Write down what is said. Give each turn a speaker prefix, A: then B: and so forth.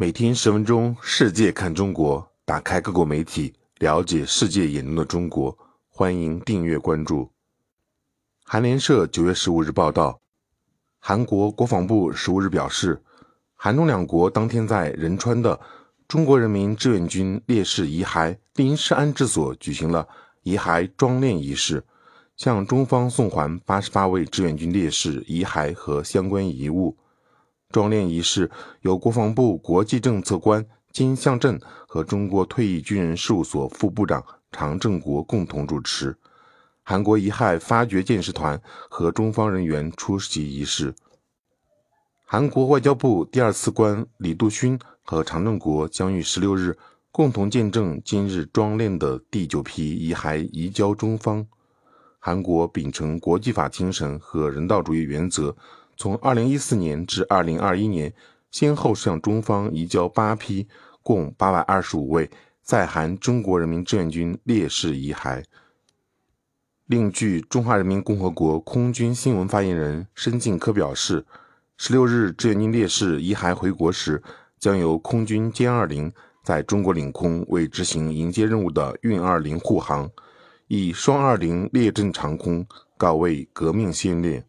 A: 每天十分钟，世界看中国，打开各国媒体，了解世界眼中的中国。欢迎订阅关注。韩联社九月十五日报道，韩国国防部十五日表示，韩中两国当天在仁川的中国人民志愿军烈士遗骸临时安置所举行了遗骸装殓仪式，向中方送还八十八位志愿军烈士遗骸和相关遗物。装殓仪式由国防部国际政策官金相镇和中国退役军人事务所副部长常正国共同主持，韩国遗骸发掘鉴识团和中方人员出席仪式。韩国外交部第二次官李杜勋和常正国将于十六日共同见证今日装殓的第九批遗骸移交中方。韩国秉承国际法精神和人道主义原则。从二零一四年至二零二一年，先后向中方移交八批，共八百二十五位在韩中国人民志愿军烈士遗骸。另据中华人民共和国空军新闻发言人申进科表示，十六日志愿军烈士遗骸回国时，将由空军歼二零在中国领空为执行迎接任务的运二零护航，以双二零列阵长空，告慰革命先烈。